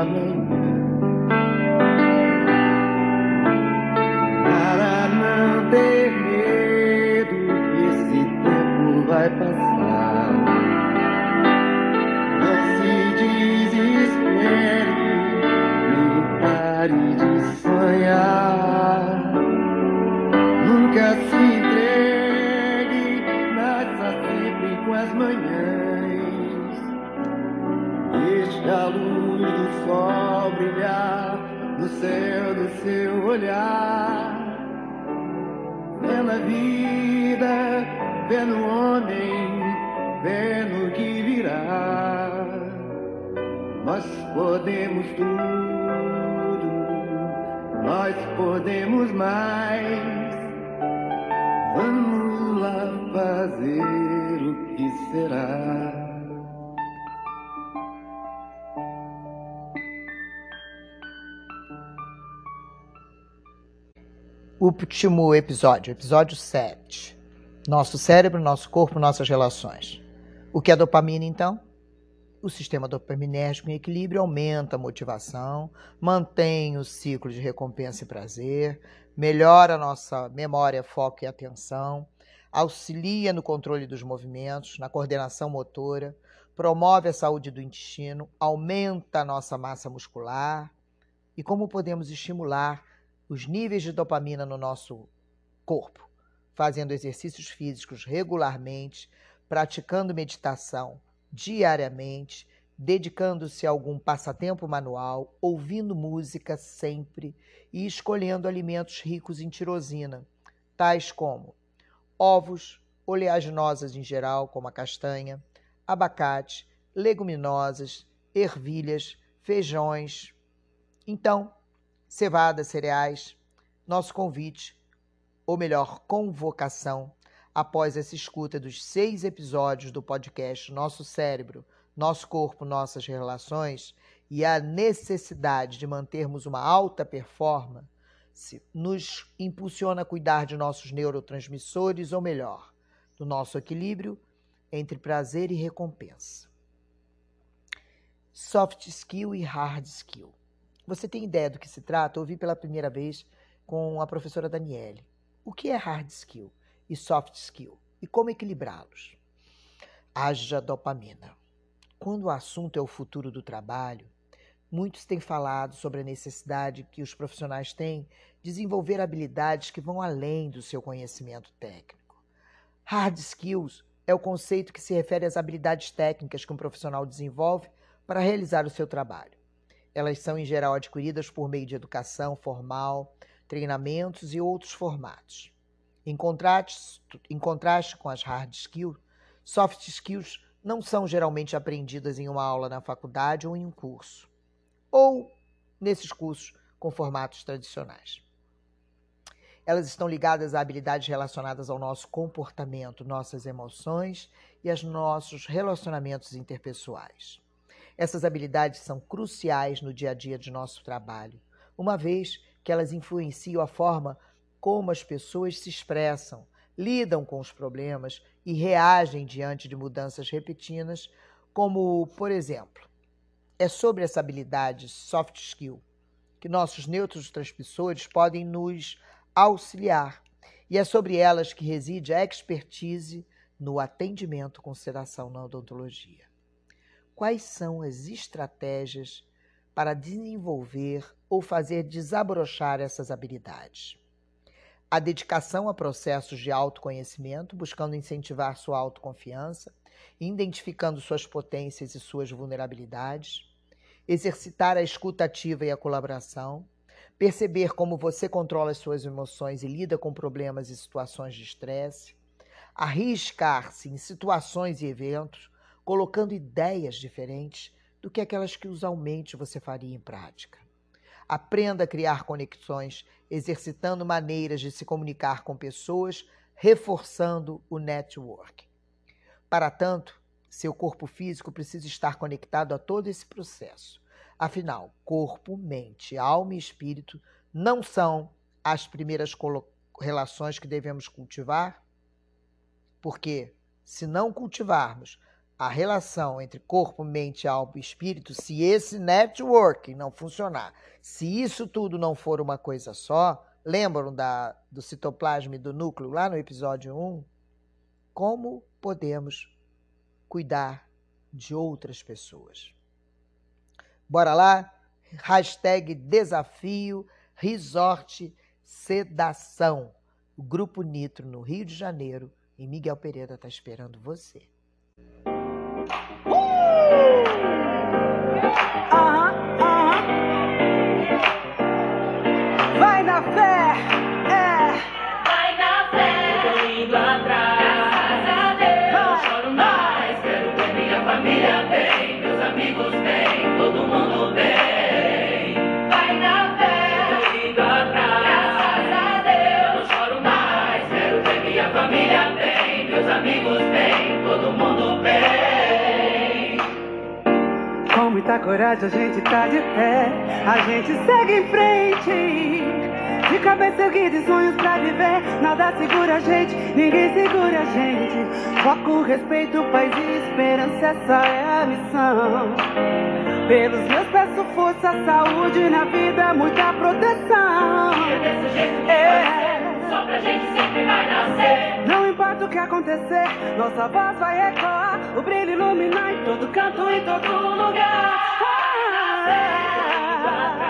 coming. Do sol brilhar no céu do seu olhar. Vendo vida, vendo o homem, vendo o que virá. Nós podemos tudo, nós podemos mais. Vamos lá fazer o que será. Último episódio, episódio 7. Nosso cérebro, nosso corpo, nossas relações. O que é dopamina, então? O sistema dopaminérgico em equilíbrio aumenta a motivação, mantém o ciclo de recompensa e prazer, melhora a nossa memória, foco e atenção, auxilia no controle dos movimentos, na coordenação motora, promove a saúde do intestino, aumenta a nossa massa muscular. E como podemos estimular os níveis de dopamina no nosso corpo, fazendo exercícios físicos regularmente, praticando meditação diariamente, dedicando-se a algum passatempo manual, ouvindo música sempre e escolhendo alimentos ricos em tirosina, tais como ovos, oleaginosas em geral, como a castanha, abacate, leguminosas, ervilhas, feijões. Então, cevada, cereais, nosso convite, ou melhor, convocação, após essa escuta dos seis episódios do podcast Nosso Cérebro, Nosso Corpo, Nossas Relações e a necessidade de mantermos uma alta performance, nos impulsiona a cuidar de nossos neurotransmissores, ou melhor, do nosso equilíbrio entre prazer e recompensa. Soft skill e hard skill. Você tem ideia do que se trata? Ouvi pela primeira vez com a professora Daniele. O que é hard skill e soft skill? E como equilibrá-los? Haja dopamina. Quando o assunto é o futuro do trabalho, muitos têm falado sobre a necessidade que os profissionais têm de desenvolver habilidades que vão além do seu conhecimento técnico. Hard skills é o conceito que se refere às habilidades técnicas que um profissional desenvolve para realizar o seu trabalho. Elas são, em geral, adquiridas por meio de educação formal, treinamentos e outros formatos. Em contraste, em contraste com as hard skills, soft skills não são geralmente aprendidas em uma aula na faculdade ou em um curso, ou nesses cursos com formatos tradicionais. Elas estão ligadas a habilidades relacionadas ao nosso comportamento, nossas emoções e aos nossos relacionamentos interpessoais. Essas habilidades são cruciais no dia a dia de nosso trabalho, uma vez que elas influenciam a forma como as pessoas se expressam, lidam com os problemas e reagem diante de mudanças repetidas, como, por exemplo, é sobre essa habilidade soft skill que nossos neurotransmissores podem nos auxiliar. E é sobre elas que reside a expertise no atendimento com sedação na odontologia quais são as estratégias para desenvolver ou fazer desabrochar essas habilidades. A dedicação a processos de autoconhecimento, buscando incentivar sua autoconfiança, identificando suas potências e suas vulnerabilidades, exercitar a escuta ativa e a colaboração, perceber como você controla as suas emoções e lida com problemas e situações de estresse, arriscar-se em situações e eventos colocando ideias diferentes do que aquelas que usualmente você faria em prática. Aprenda a criar conexões, exercitando maneiras de se comunicar com pessoas, reforçando o network. Para tanto, seu corpo físico precisa estar conectado a todo esse processo. Afinal, corpo, mente, alma e espírito não são as primeiras relações que devemos cultivar, porque se não cultivarmos a relação entre corpo, mente, alma e espírito, se esse network não funcionar, se isso tudo não for uma coisa só, lembram da, do citoplasma e do núcleo lá no episódio 1? Como podemos cuidar de outras pessoas? Bora lá? Hashtag desafio resort sedação. O Grupo Nitro no Rio de Janeiro e Miguel Pereira está esperando você. Muita coragem a gente tá de pé, a gente segue em frente. De cabeça erguida e sonhos pra viver, nada segura a gente, ninguém segura a gente. Foco, respeito, paz e esperança, essa é a missão. Pelos meus peço força, saúde na vida, muita que acontecer, nossa voz vai ecoar, o brilho iluminar em todo canto, em todo lugar. Ah,